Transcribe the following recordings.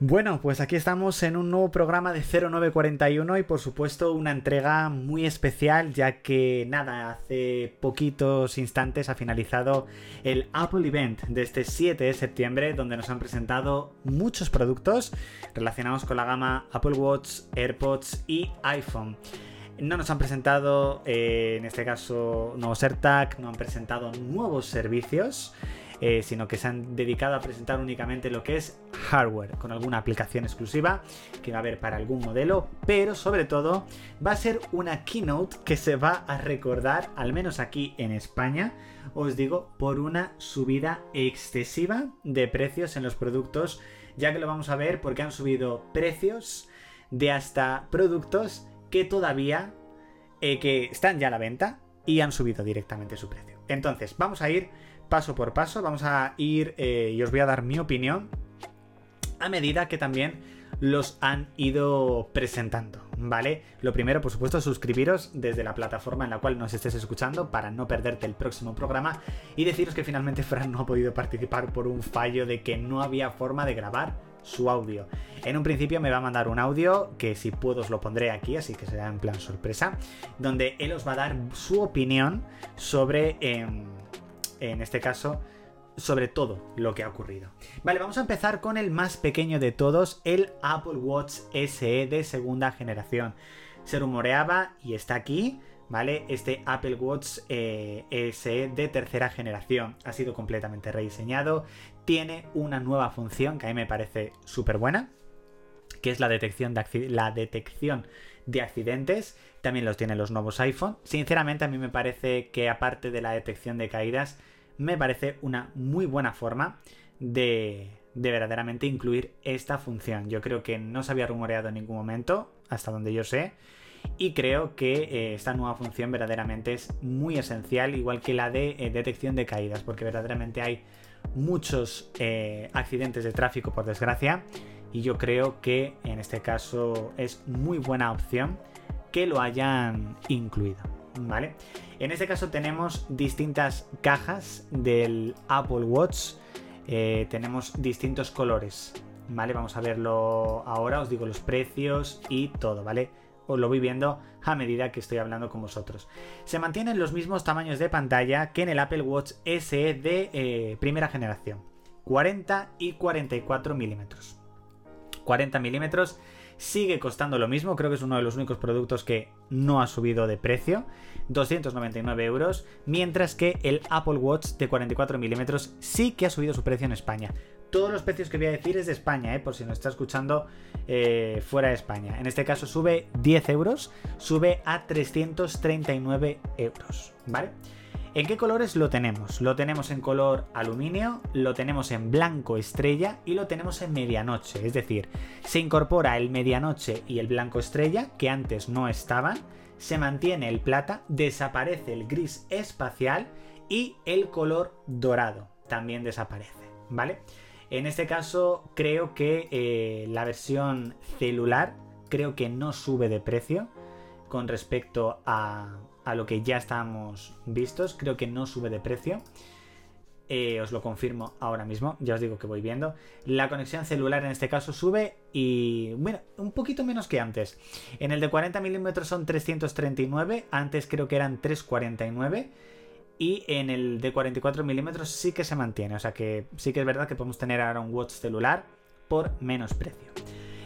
Bueno, pues aquí estamos en un nuevo programa de 0941 y por supuesto una entrega muy especial ya que nada, hace poquitos instantes ha finalizado el Apple Event de este 7 de septiembre donde nos han presentado muchos productos relacionados con la gama Apple Watch, AirPods y iPhone. No nos han presentado, eh, en este caso, nuevos AirTag, no han presentado nuevos servicios. Eh, sino que se han dedicado a presentar únicamente lo que es hardware, con alguna aplicación exclusiva que va a haber para algún modelo, pero sobre todo va a ser una keynote que se va a recordar, al menos aquí en España, os digo, por una subida excesiva de precios en los productos, ya que lo vamos a ver porque han subido precios de hasta productos que todavía eh, que están ya a la venta y han subido directamente su precio. Entonces, vamos a ir paso por paso. Vamos a ir eh, y os voy a dar mi opinión a medida que también los han ido presentando, ¿vale? Lo primero, por supuesto, suscribiros desde la plataforma en la cual nos estés escuchando para no perderte el próximo programa y deciros que finalmente Fran no ha podido participar por un fallo de que no había forma de grabar su audio. En un principio me va a mandar un audio que si puedo os lo pondré aquí, así que será en plan sorpresa, donde él os va a dar su opinión sobre... Em, en este caso, sobre todo lo que ha ocurrido. Vale, vamos a empezar con el más pequeño de todos, el Apple Watch SE de segunda generación. Se rumoreaba y está aquí, ¿vale? Este Apple Watch eh, SE de tercera generación ha sido completamente rediseñado, tiene una nueva función que a mí me parece súper buena, que es la detección, de la detección de accidentes. También los tienen los nuevos iPhone. Sinceramente a mí me parece que aparte de la detección de caídas, me parece una muy buena forma de, verdaderamente incluir esta función. Yo creo que no se había rumoreado en ningún momento, hasta donde yo sé. Y creo que eh, esta nueva función verdaderamente es muy esencial, igual que la de eh, detección de caídas, porque verdaderamente hay muchos eh, accidentes de tráfico, por desgracia, y yo creo que en este caso es muy buena opción que lo hayan incluido. ¿Vale? En este caso tenemos distintas cajas del Apple Watch. Eh, tenemos distintos colores. ¿Vale? Vamos a verlo ahora. Os digo los precios y todo, ¿vale? Os lo voy viendo a medida que estoy hablando con vosotros. Se mantienen los mismos tamaños de pantalla que en el Apple Watch SE de eh, primera generación. 40 y 44 milímetros. 40 milímetros sigue costando lo mismo, creo que es uno de los únicos productos que no ha subido de precio, 299 euros, mientras que el Apple Watch de 44 milímetros sí que ha subido su precio en España. Todos los precios que voy a decir es de España, ¿eh? por si nos está escuchando eh, fuera de España. En este caso sube 10 euros, sube a 339 euros, ¿vale? ¿En qué colores lo tenemos? Lo tenemos en color aluminio, lo tenemos en blanco estrella y lo tenemos en medianoche. Es decir, se incorpora el medianoche y el blanco estrella, que antes no estaban, se mantiene el plata, desaparece el gris espacial y el color dorado también desaparece, ¿vale? En este caso creo que eh, la versión celular creo que no sube de precio con respecto a, a lo que ya estamos vistos. Creo que no sube de precio. Eh, os lo confirmo ahora mismo, ya os digo que voy viendo. La conexión celular en este caso sube y, bueno, un poquito menos que antes. En el de 40 milímetros son 339, antes creo que eran 349. Y en el de 44 milímetros sí que se mantiene, o sea que sí que es verdad que podemos tener ahora un watch celular por menos precio.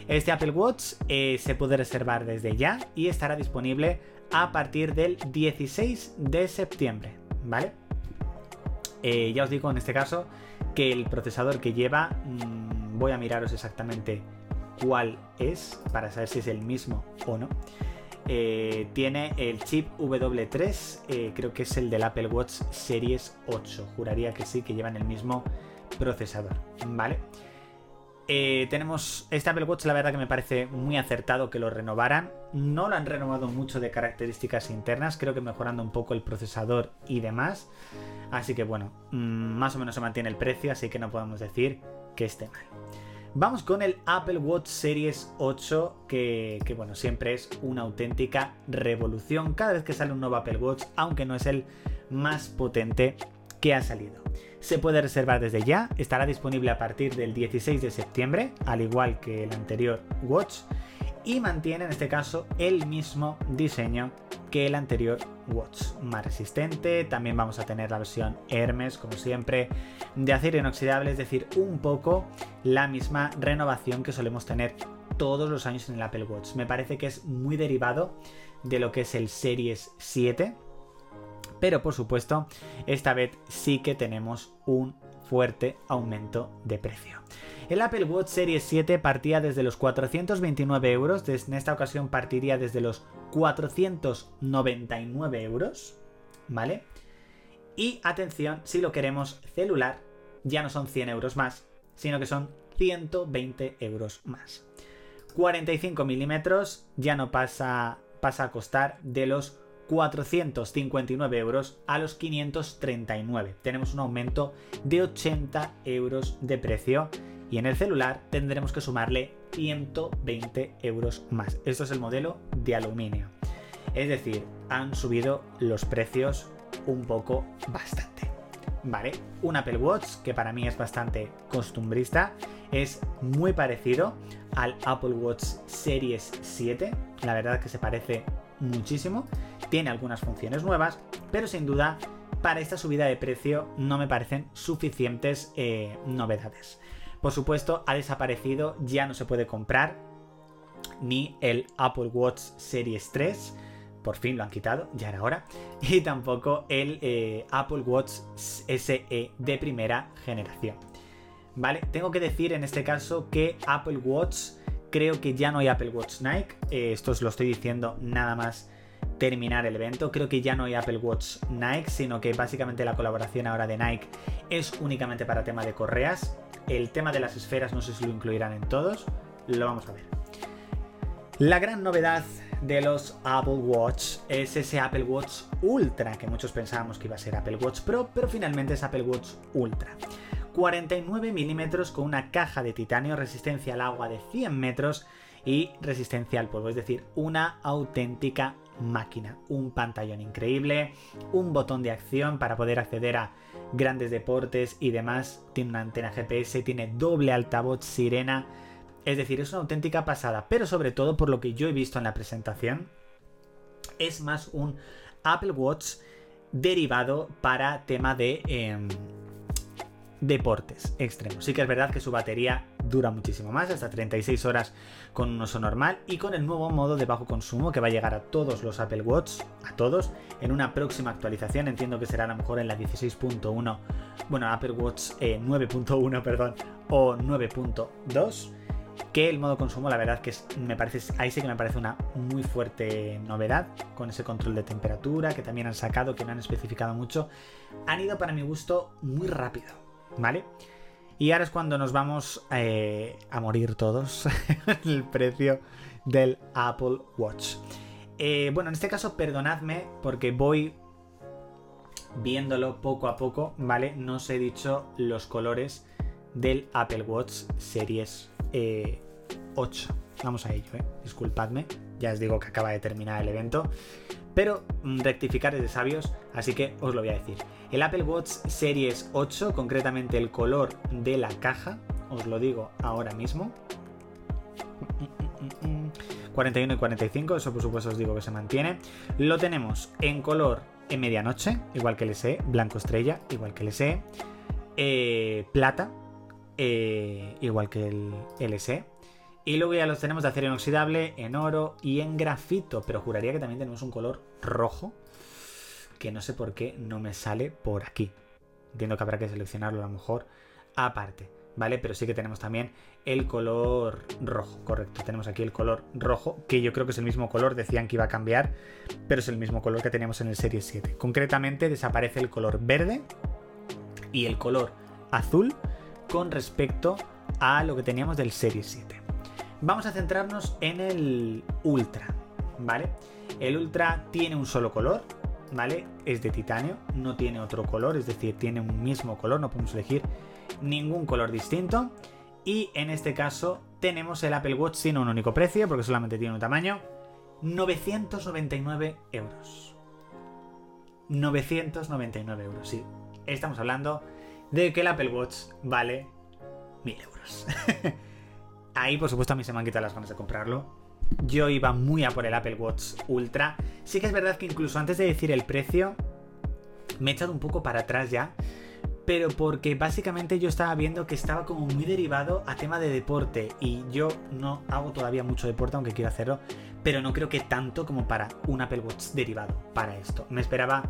Este Apple Watch eh, se puede reservar desde ya y estará disponible a partir del 16 de septiembre, ¿vale? Eh, ya os digo en este caso que el procesador que lleva, mm, voy a miraros exactamente cuál es para saber si es el mismo o no. Eh, tiene el chip W3, eh, creo que es el del Apple Watch Series 8, juraría que sí, que llevan el mismo procesador, ¿vale? Eh, tenemos este Apple Watch, la verdad que me parece muy acertado que lo renovaran. No lo han renovado mucho de características internas, creo que mejorando un poco el procesador y demás. Así que bueno, mm, más o menos se mantiene el precio, así que no podemos decir que esté mal. Vamos con el Apple Watch Series 8, que, que, bueno, siempre es una auténtica revolución. Cada vez que sale un nuevo Apple Watch, aunque no es el más potente que ha salido. Se puede reservar desde ya, estará disponible a partir del 16 de septiembre, al igual que el anterior Watch, y mantiene en este caso el mismo diseño que el anterior Watch. Más resistente, también vamos a tener la versión Hermes, como siempre, de acero inoxidable, es decir, un poco la misma renovación que solemos tener todos los años en el Apple Watch. Me parece que es muy derivado de lo que es el Series 7, pero por supuesto, esta vez sí que tenemos un fuerte aumento de precio. El Apple Watch Series 7 partía desde los 429 euros, en esta ocasión partiría desde los 499 euros, ¿vale? Y atención, si lo queremos celular, ya no son 100 euros más, sino que son 120 euros más. 45 milímetros ya no pasa, pasa a costar de los 459 euros a los 539. Tenemos un aumento de 80 euros de precio y en el celular tendremos que sumarle 120 euros más. Esto es el modelo de aluminio. Es decir, han subido los precios un poco bastante. Vale, un Apple Watch que para mí es bastante costumbrista, es muy parecido al Apple Watch Series 7, la verdad que se parece muchísimo, tiene algunas funciones nuevas, pero sin duda para esta subida de precio no me parecen suficientes eh, novedades. Por supuesto, ha desaparecido, ya no se puede comprar ni el Apple Watch Series 3, por fin lo han quitado, ya era hora, y tampoco el eh, Apple Watch SE de primera generación. ¿Vale? Tengo que decir en este caso que Apple Watch, creo que ya no hay Apple Watch Nike, eh, esto os lo estoy diciendo nada más terminar el evento. Creo que ya no hay Apple Watch Nike, sino que básicamente la colaboración ahora de Nike es únicamente para tema de correas. El tema de las esferas no sé si lo incluirán en todos, lo vamos a ver. La gran novedad de los Apple Watch es ese Apple Watch Ultra, que muchos pensábamos que iba a ser Apple Watch Pro, pero finalmente es Apple Watch Ultra. 49 milímetros con una caja de titanio, resistencia al agua de 100 metros y resistencia al polvo, es decir, una auténtica máquina. Un pantallón increíble, un botón de acción para poder acceder a grandes deportes y demás. Tiene una antena GPS, tiene doble altavoz sirena. Es decir, es una auténtica pasada. Pero sobre todo, por lo que yo he visto en la presentación, es más un Apple Watch derivado para tema de em, deportes extremos. Sí que es verdad que su batería dura muchísimo más, hasta 36 horas con un uso normal y con el nuevo modo de bajo consumo que va a llegar a todos los Apple Watch, a todos, en una próxima actualización, entiendo que será a lo mejor en la 16.1, bueno, Apple Watch 9.1, eh, perdón, o 9.2 que el modo consumo la verdad que me parece ahí sí que me parece una muy fuerte novedad con ese control de temperatura que también han sacado que no han especificado mucho han ido para mi gusto muy rápido vale y ahora es cuando nos vamos eh, a morir todos el precio del Apple Watch. Eh, bueno, en este caso, perdonadme porque voy viéndolo poco a poco, ¿vale? No os he dicho los colores del Apple Watch Series 8. Eh, vamos a ello, ¿eh? Disculpadme, ya os digo que acaba de terminar el evento. Pero mm, rectificar es de sabios, así que os lo voy a decir. El Apple Watch Series 8, concretamente el color de la caja, os lo digo ahora mismo. 41 y 45, eso por supuesto os digo que se mantiene. Lo tenemos en color en medianoche, igual que el SE, blanco estrella, igual que el SE, eh, plata, eh, igual que el LSE. Y luego ya los tenemos de acero inoxidable, en oro y en grafito, pero juraría que también tenemos un color rojo que no sé por qué no me sale por aquí. Entiendo que habrá que seleccionarlo a lo mejor aparte, ¿vale? Pero sí que tenemos también el color rojo, correcto. Tenemos aquí el color rojo, que yo creo que es el mismo color, decían que iba a cambiar, pero es el mismo color que teníamos en el Serie 7. Concretamente desaparece el color verde y el color azul con respecto a lo que teníamos del Serie 7. Vamos a centrarnos en el Ultra, ¿vale? El Ultra tiene un solo color, ¿vale? Es de titanio, no tiene otro color, es decir, tiene un mismo color, no podemos elegir ningún color distinto. Y en este caso tenemos el Apple Watch sin un único precio, porque solamente tiene un tamaño, 999 euros. 999 euros, sí. Estamos hablando de que el Apple Watch vale 1000 euros. Ahí, por supuesto, a mí se me han quitado las ganas de comprarlo. Yo iba muy a por el Apple Watch Ultra. Sí que es verdad que incluso antes de decir el precio, me he echado un poco para atrás ya. Pero porque básicamente yo estaba viendo que estaba como muy derivado a tema de deporte. Y yo no hago todavía mucho deporte, aunque quiero hacerlo. Pero no creo que tanto como para un Apple Watch derivado para esto. Me esperaba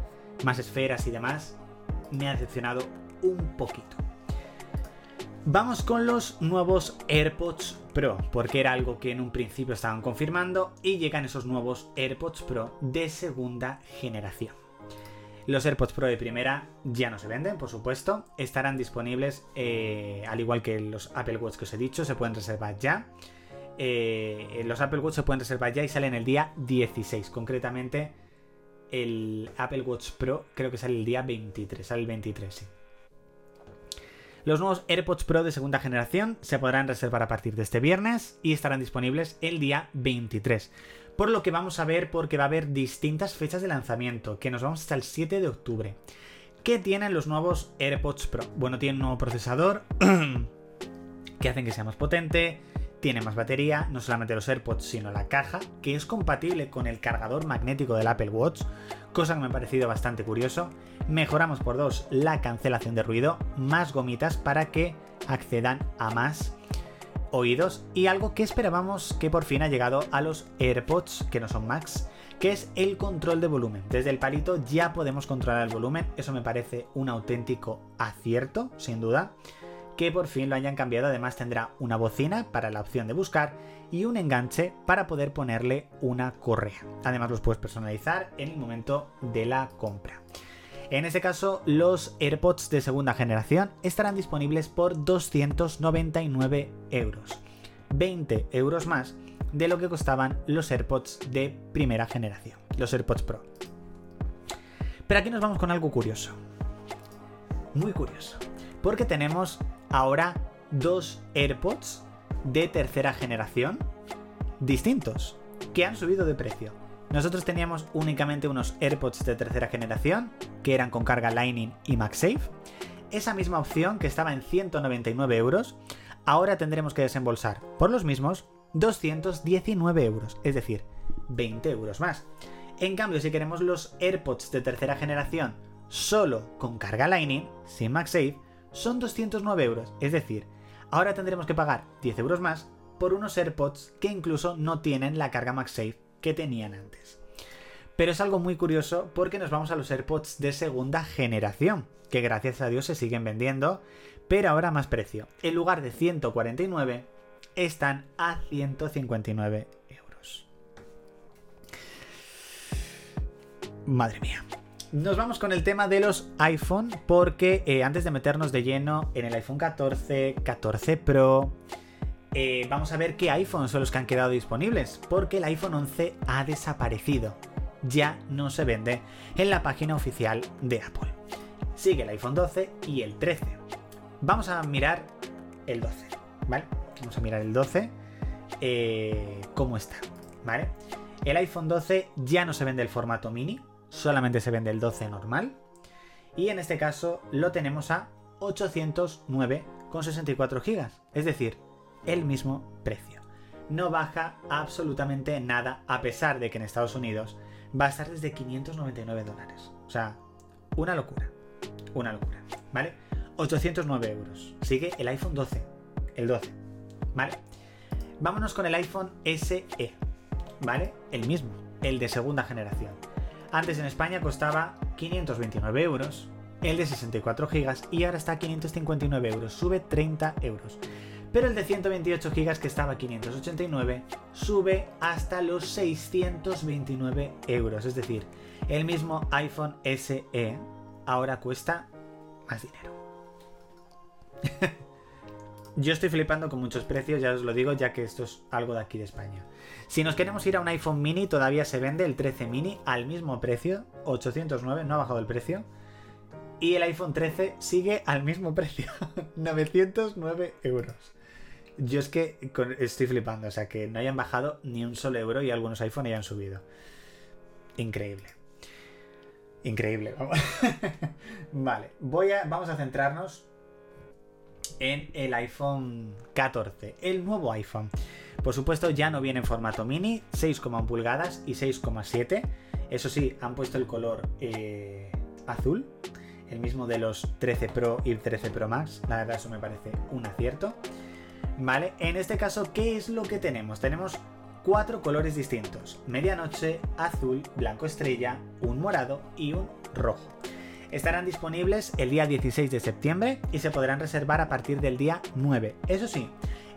más esferas y demás. Me ha decepcionado un poquito. Vamos con los nuevos AirPods Pro, porque era algo que en un principio estaban confirmando y llegan esos nuevos AirPods Pro de segunda generación. Los AirPods Pro de primera ya no se venden, por supuesto, estarán disponibles eh, al igual que los Apple Watch que os he dicho, se pueden reservar ya. Eh, los Apple Watch se pueden reservar ya y salen el día 16, concretamente el Apple Watch Pro creo que sale el día 23, sale el 23, sí. Los nuevos AirPods Pro de segunda generación se podrán reservar a partir de este viernes y estarán disponibles el día 23. Por lo que vamos a ver porque va a haber distintas fechas de lanzamiento, que nos vamos hasta el 7 de octubre. ¿Qué tienen los nuevos AirPods Pro? Bueno, tienen un nuevo procesador que hacen que sea más potente, tiene más batería, no solamente los AirPods, sino la caja, que es compatible con el cargador magnético del Apple Watch, cosa que me ha parecido bastante curioso. Mejoramos por dos la cancelación de ruido, más gomitas para que accedan a más oídos y algo que esperábamos que por fin ha llegado a los AirPods, que no son Max, que es el control de volumen. Desde el palito ya podemos controlar el volumen, eso me parece un auténtico acierto, sin duda que por fin lo hayan cambiado. Además tendrá una bocina para la opción de buscar y un enganche para poder ponerle una correa. Además los puedes personalizar en el momento de la compra. En este caso, los AirPods de segunda generación estarán disponibles por 299 euros. 20 euros más de lo que costaban los AirPods de primera generación, los AirPods Pro. Pero aquí nos vamos con algo curioso. Muy curioso. Porque tenemos ahora dos AirPods de tercera generación distintos que han subido de precio. Nosotros teníamos únicamente unos AirPods de tercera generación que eran con carga Lightning y MagSafe. Esa misma opción que estaba en 199 euros, ahora tendremos que desembolsar por los mismos 219 euros, es decir, 20 euros más. En cambio, si queremos los AirPods de tercera generación solo con carga Lightning, sin MagSafe, son 209 euros. Es decir, ahora tendremos que pagar 10 euros más por unos AirPods que incluso no tienen la carga MagSafe que tenían antes. Pero es algo muy curioso porque nos vamos a los AirPods de segunda generación, que gracias a Dios se siguen vendiendo, pero ahora más precio. En lugar de 149, están a 159 euros. Madre mía. Nos vamos con el tema de los iPhone porque eh, antes de meternos de lleno en el iPhone 14, 14 Pro, eh, vamos a ver qué iPhones son los que han quedado disponibles porque el iPhone 11 ha desaparecido. Ya no se vende en la página oficial de Apple. Sigue el iPhone 12 y el 13. Vamos a mirar el 12, ¿vale? Vamos a mirar el 12, eh, cómo está, ¿vale? El iPhone 12 ya no se vende el formato mini, solamente se vende el 12 normal. Y en este caso lo tenemos a 809,64 GB. Es decir, el mismo precio. No baja absolutamente nada, a pesar de que en Estados Unidos va a estar desde 599 dólares. O sea, una locura. Una locura. ¿Vale? 809 euros. Sigue el iPhone 12. El 12. ¿Vale? Vámonos con el iPhone SE. ¿Vale? El mismo. El de segunda generación. Antes en España costaba 529 euros, el de 64 GB y ahora está a 559 euros, sube 30 euros. Pero el de 128 GB que estaba a 589 sube hasta los 629 euros. Es decir, el mismo iPhone SE ahora cuesta más dinero. Yo estoy flipando con muchos precios, ya os lo digo, ya que esto es algo de aquí de España. Si nos queremos ir a un iPhone mini, todavía se vende el 13 mini al mismo precio, 809, no ha bajado el precio. Y el iPhone 13 sigue al mismo precio, 909 euros. Yo es que estoy flipando, o sea, que no hayan bajado ni un solo euro y algunos iPhone hayan subido. Increíble. Increíble. vale, voy a, vamos a centrarnos en el iPhone 14, el nuevo iPhone. Por supuesto, ya no viene en formato mini, 6,1 pulgadas y 6,7. Eso sí, han puesto el color eh, azul, el mismo de los 13 Pro y 13 Pro Max. La verdad, eso me parece un acierto. Vale, en este caso, ¿qué es lo que tenemos? Tenemos cuatro colores distintos: medianoche, azul, blanco estrella, un morado y un rojo. Estarán disponibles el día 16 de septiembre y se podrán reservar a partir del día 9. Eso sí,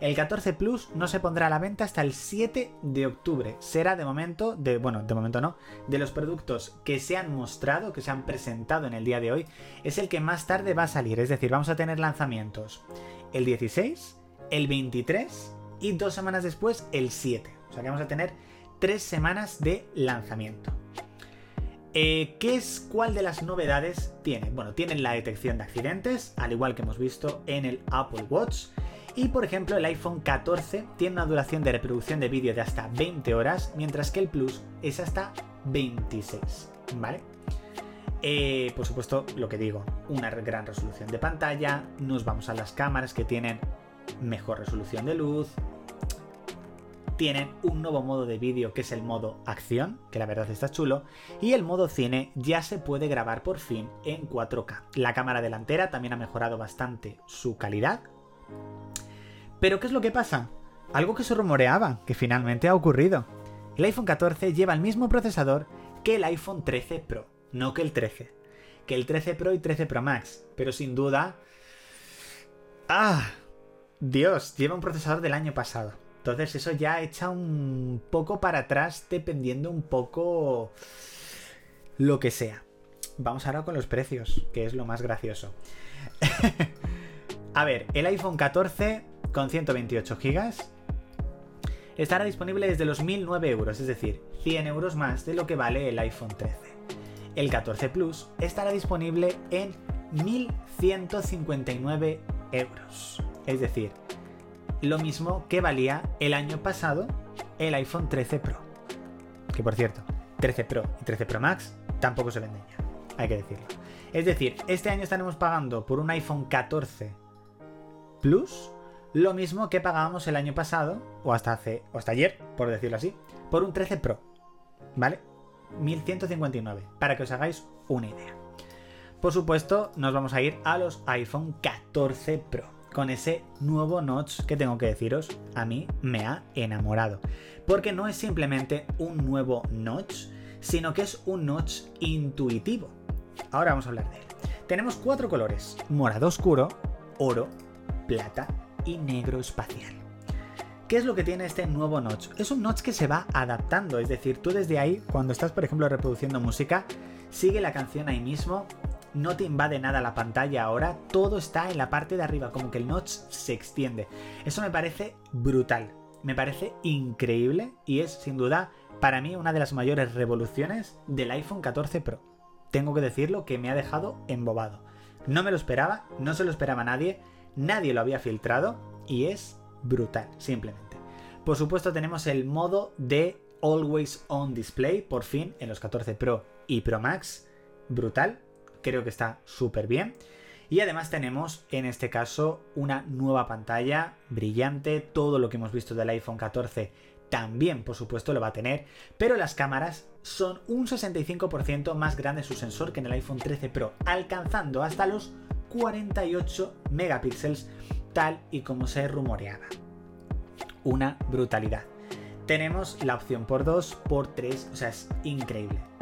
el 14 Plus no se pondrá a la venta hasta el 7 de octubre. Será de momento, de, bueno, de momento no, de los productos que se han mostrado, que se han presentado en el día de hoy, es el que más tarde va a salir. Es decir, vamos a tener lanzamientos el 16, el 23 y dos semanas después el 7. O sea que vamos a tener tres semanas de lanzamiento. Eh, ¿Qué es cuál de las novedades tiene? Bueno, tienen la detección de accidentes, al igual que hemos visto en el Apple Watch. Y por ejemplo, el iPhone 14 tiene una duración de reproducción de vídeo de hasta 20 horas, mientras que el Plus es hasta 26. ¿Vale? Eh, por supuesto, lo que digo, una gran resolución de pantalla. Nos vamos a las cámaras que tienen mejor resolución de luz, tienen un nuevo modo de vídeo que es el modo acción, que la verdad está chulo, y el modo cine ya se puede grabar por fin en 4K. La cámara delantera también ha mejorado bastante su calidad. Pero ¿qué es lo que pasa? Algo que se rumoreaba, que finalmente ha ocurrido. El iPhone 14 lleva el mismo procesador que el iPhone 13 Pro, no que el 13. Que el 13 Pro y 13 Pro Max, pero sin duda... ¡Ah! Dios, lleva un procesador del año pasado. Entonces eso ya echa un poco para atrás dependiendo un poco lo que sea. Vamos ahora con los precios, que es lo más gracioso. A ver, el iPhone 14 con 128 GB estará disponible desde los 1.009 euros, es decir, 100 euros más de lo que vale el iPhone 13. El 14 Plus estará disponible en 1.159 euros, es decir, lo mismo que valía el año pasado el iPhone 13 Pro. Que por cierto, 13 Pro y 13 Pro Max tampoco se venden ya, hay que decirlo. Es decir, este año estaremos pagando por un iPhone 14 Plus lo mismo que pagábamos el año pasado, o hasta hace, o hasta ayer, por decirlo así, por un 13 Pro. ¿Vale? 1159, para que os hagáis una idea. Por supuesto, nos vamos a ir a los iPhone 14 Pro con ese nuevo notch que tengo que deciros, a mí me ha enamorado. Porque no es simplemente un nuevo notch, sino que es un notch intuitivo. Ahora vamos a hablar de él. Tenemos cuatro colores, morado oscuro, oro, plata y negro espacial. ¿Qué es lo que tiene este nuevo notch? Es un notch que se va adaptando, es decir, tú desde ahí, cuando estás por ejemplo reproduciendo música, sigue la canción ahí mismo no te invade nada la pantalla ahora, todo está en la parte de arriba, como que el notch se extiende. Eso me parece brutal, me parece increíble y es sin duda para mí una de las mayores revoluciones del iPhone 14 Pro. Tengo que decirlo que me ha dejado embobado. No me lo esperaba, no se lo esperaba nadie, nadie lo había filtrado y es brutal, simplemente. Por supuesto tenemos el modo de Always On Display, por fin, en los 14 Pro y Pro Max. Brutal, creo que está súper bien. Y además tenemos en este caso una nueva pantalla brillante, todo lo que hemos visto del iPhone 14 también por supuesto lo va a tener, pero las cámaras son un 65% más grande su sensor que en el iPhone 13 Pro, alcanzando hasta los 48 megapíxeles tal y como se rumoreaba. Una brutalidad. Tenemos la opción por 2, por 3, o sea, es increíble.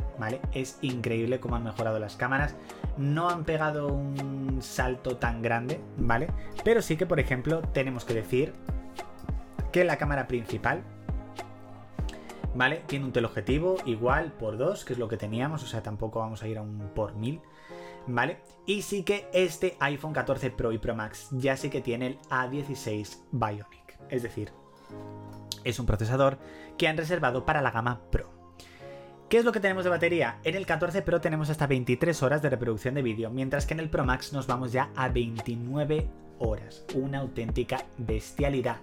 Es increíble cómo han mejorado las cámaras. No han pegado un salto tan grande, ¿vale? Pero sí que, por ejemplo, tenemos que decir que la cámara principal, ¿vale? Tiene un teleobjetivo igual por 2, que es lo que teníamos, o sea, tampoco vamos a ir a un por 1000, ¿vale? Y sí que este iPhone 14 Pro y Pro Max ya sí que tiene el A16 Bionic, es decir, es un procesador que han reservado para la gama Pro. ¿Qué es lo que tenemos de batería? En el 14 Pro tenemos hasta 23 horas de reproducción de vídeo, mientras que en el Pro Max nos vamos ya a 29 horas. Una auténtica bestialidad.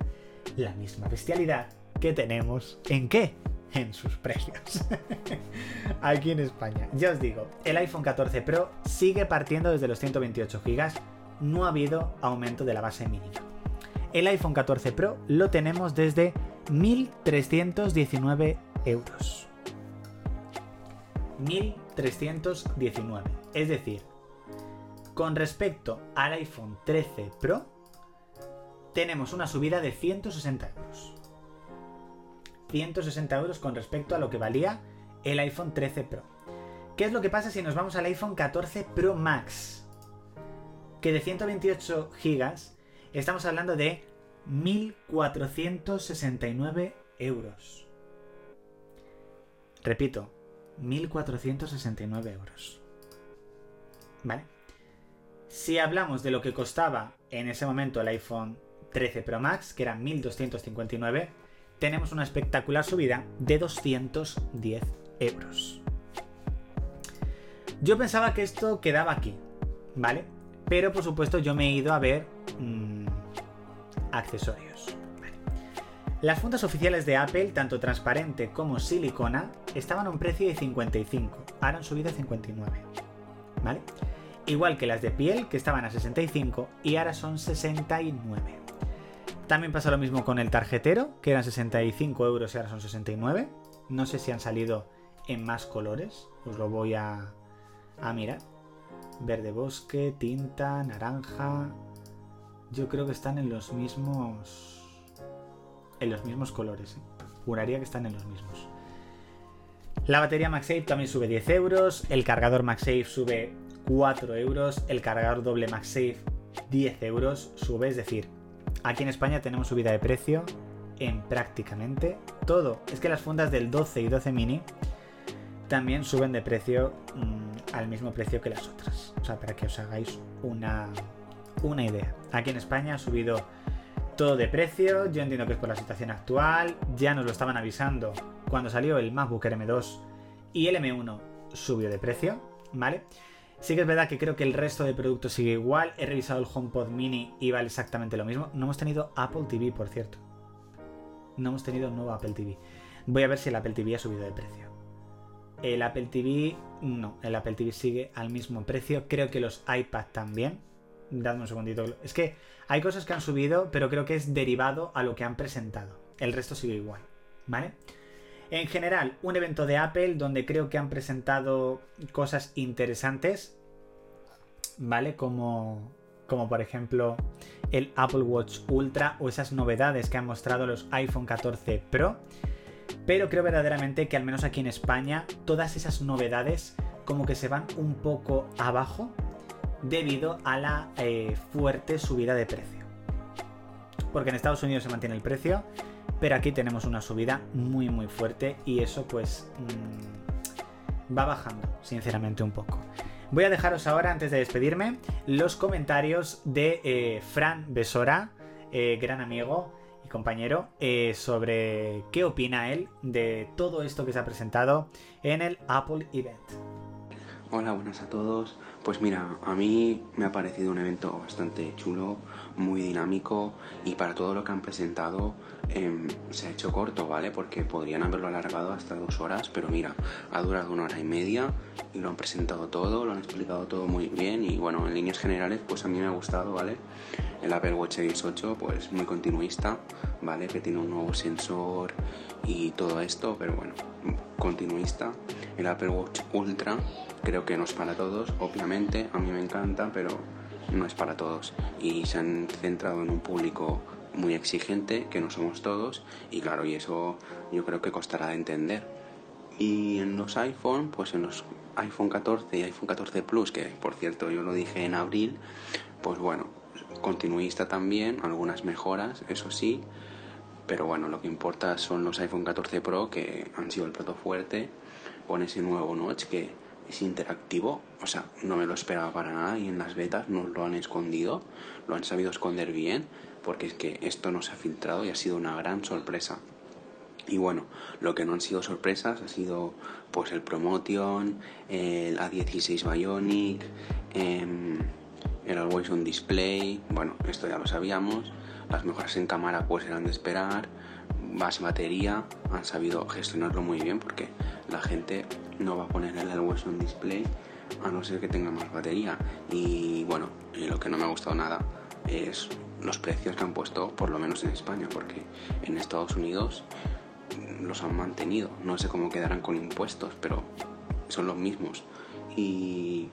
La misma bestialidad que tenemos en qué? en sus precios. Aquí en España. Ya os digo, el iPhone 14 Pro sigue partiendo desde los 128 GB. No ha habido aumento de la base mínima. El iPhone 14 Pro lo tenemos desde 1.319 euros. 1.319. Es decir, con respecto al iPhone 13 Pro, tenemos una subida de 160 euros. 160 euros con respecto a lo que valía el iPhone 13 Pro. ¿Qué es lo que pasa si nos vamos al iPhone 14 Pro Max? Que de 128 GB estamos hablando de 1.469 euros. Repito, 1.469 euros. ¿Vale? Si hablamos de lo que costaba en ese momento el iPhone 13 Pro Max, que era 1.259, tenemos una espectacular subida de 210 euros. Yo pensaba que esto quedaba aquí, ¿vale? Pero por supuesto yo me he ido a ver mmm, accesorios. Las fundas oficiales de Apple, tanto transparente como silicona, estaban a un precio de 55, ahora han subido a 59. ¿Vale? Igual que las de piel, que estaban a 65 y ahora son 69. También pasa lo mismo con el tarjetero, que eran 65 euros y ahora son 69. No sé si han salido en más colores, os lo voy a, a mirar. Verde bosque, tinta, naranja, yo creo que están en los mismos. En los mismos colores. ¿eh? Juraría que están en los mismos. La batería MagSafe también sube 10 euros. El cargador MagSafe sube 4 euros. El cargador doble MagSafe 10 euros sube. Es decir, aquí en España tenemos subida de precio en prácticamente todo. Es que las fundas del 12 y 12 mini también suben de precio mmm, al mismo precio que las otras. O sea, para que os hagáis una, una idea. Aquí en España ha subido todo de precio, yo entiendo que es por la situación actual, ya nos lo estaban avisando cuando salió el MacBook M2 y el M1 subió de precio, ¿vale? Sí que es verdad que creo que el resto de productos sigue igual, he revisado el HomePod mini y vale exactamente lo mismo, no hemos tenido Apple TV, por cierto. No hemos tenido nuevo Apple TV. Voy a ver si el Apple TV ha subido de precio. El Apple TV, no, el Apple TV sigue al mismo precio, creo que los iPad también, Dadme un segundito. Es que hay cosas que han subido, pero creo que es derivado a lo que han presentado. El resto sigue igual, ¿vale? En general, un evento de Apple donde creo que han presentado cosas interesantes, ¿vale? Como, como por ejemplo el Apple Watch Ultra o esas novedades que han mostrado los iPhone 14 Pro. Pero creo verdaderamente que al menos aquí en España todas esas novedades como que se van un poco abajo debido a la eh, fuerte subida de precio. Porque en Estados Unidos se mantiene el precio, pero aquí tenemos una subida muy muy fuerte y eso pues mmm, va bajando, sinceramente un poco. Voy a dejaros ahora, antes de despedirme, los comentarios de eh, Fran Besora, eh, gran amigo y compañero, sobre qué opina él de todo esto que se ha presentado en el Apple Event. Hola, buenas a todos. Pues mira, a mí me ha parecido un evento bastante chulo, muy dinámico y para todo lo que han presentado eh, se ha hecho corto, ¿vale? Porque podrían haberlo alargado hasta dos horas, pero mira, ha durado una hora y media y lo han presentado todo, lo han explicado todo muy bien y bueno, en líneas generales pues a mí me ha gustado, ¿vale? El Apple Watch Series 8 pues muy continuista, ¿vale? Que tiene un nuevo sensor y todo esto, pero bueno, continuista. El Apple Watch Ultra creo que no es para todos, obviamente, a mí me encanta, pero no es para todos. Y se han centrado en un público muy exigente, que no somos todos, y claro, y eso yo creo que costará de entender. Y en los iPhone, pues en los iPhone 14 y iPhone 14 Plus, que por cierto yo lo dije en abril, pues bueno, continuista también, algunas mejoras, eso sí, pero bueno, lo que importa son los iPhone 14 Pro que han sido el plato fuerte con ese nuevo notch que es interactivo, o sea, no me lo esperaba para nada y en las betas nos lo han escondido, lo han sabido esconder bien, porque es que esto no se ha filtrado y ha sido una gran sorpresa. Y bueno, lo que no han sido sorpresas ha sido pues el Promotion, el A16 Bionic, eh, el Always On Display, bueno, esto ya lo sabíamos, las mejoras en cámara pues eran de esperar, más batería, han sabido gestionarlo muy bien porque la gente no va a ponerle el hueso en display a no ser que tenga más batería. Y bueno, lo que no me ha gustado nada es los precios que han puesto, por lo menos en España, porque en Estados Unidos los han mantenido. No sé cómo quedarán con impuestos, pero son los mismos. Y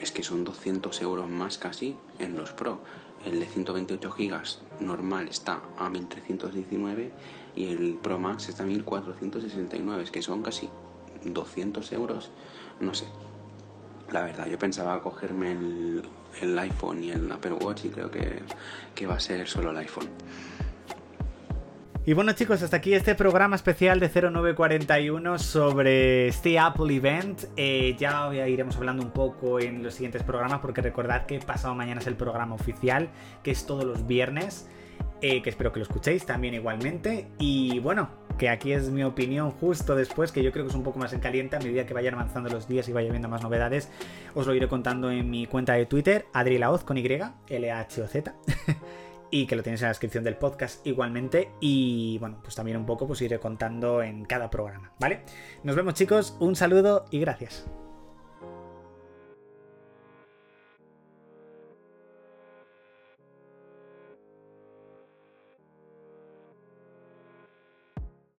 es que son 200 euros más casi en los Pro. El de 128 GB normal está a 1319 y el Pro Max está a 1469. Es que son casi 200 euros. No sé. La verdad, yo pensaba cogerme el, iPhone y el Apple Watch y creo que, que va a ser solo el iPhone. Y bueno chicos, hasta aquí este programa especial de 0941 sobre este Apple Event. Eh, ya iremos hablando un poco en los siguientes programas porque recordad que pasado mañana es el programa oficial, que es todos los viernes, eh, que espero que lo escuchéis también igualmente. Y bueno, que aquí es mi opinión justo después, que yo creo que es un poco más en caliente a medida que vayan avanzando los días y vaya viendo más novedades. Os lo iré contando en mi cuenta de Twitter, Adri Laoz con Y, L-H-O-Z. y que lo tienes en la descripción del podcast igualmente. Y bueno, pues también un poco pues iré contando en cada programa, ¿vale? Nos vemos chicos, un saludo y gracias.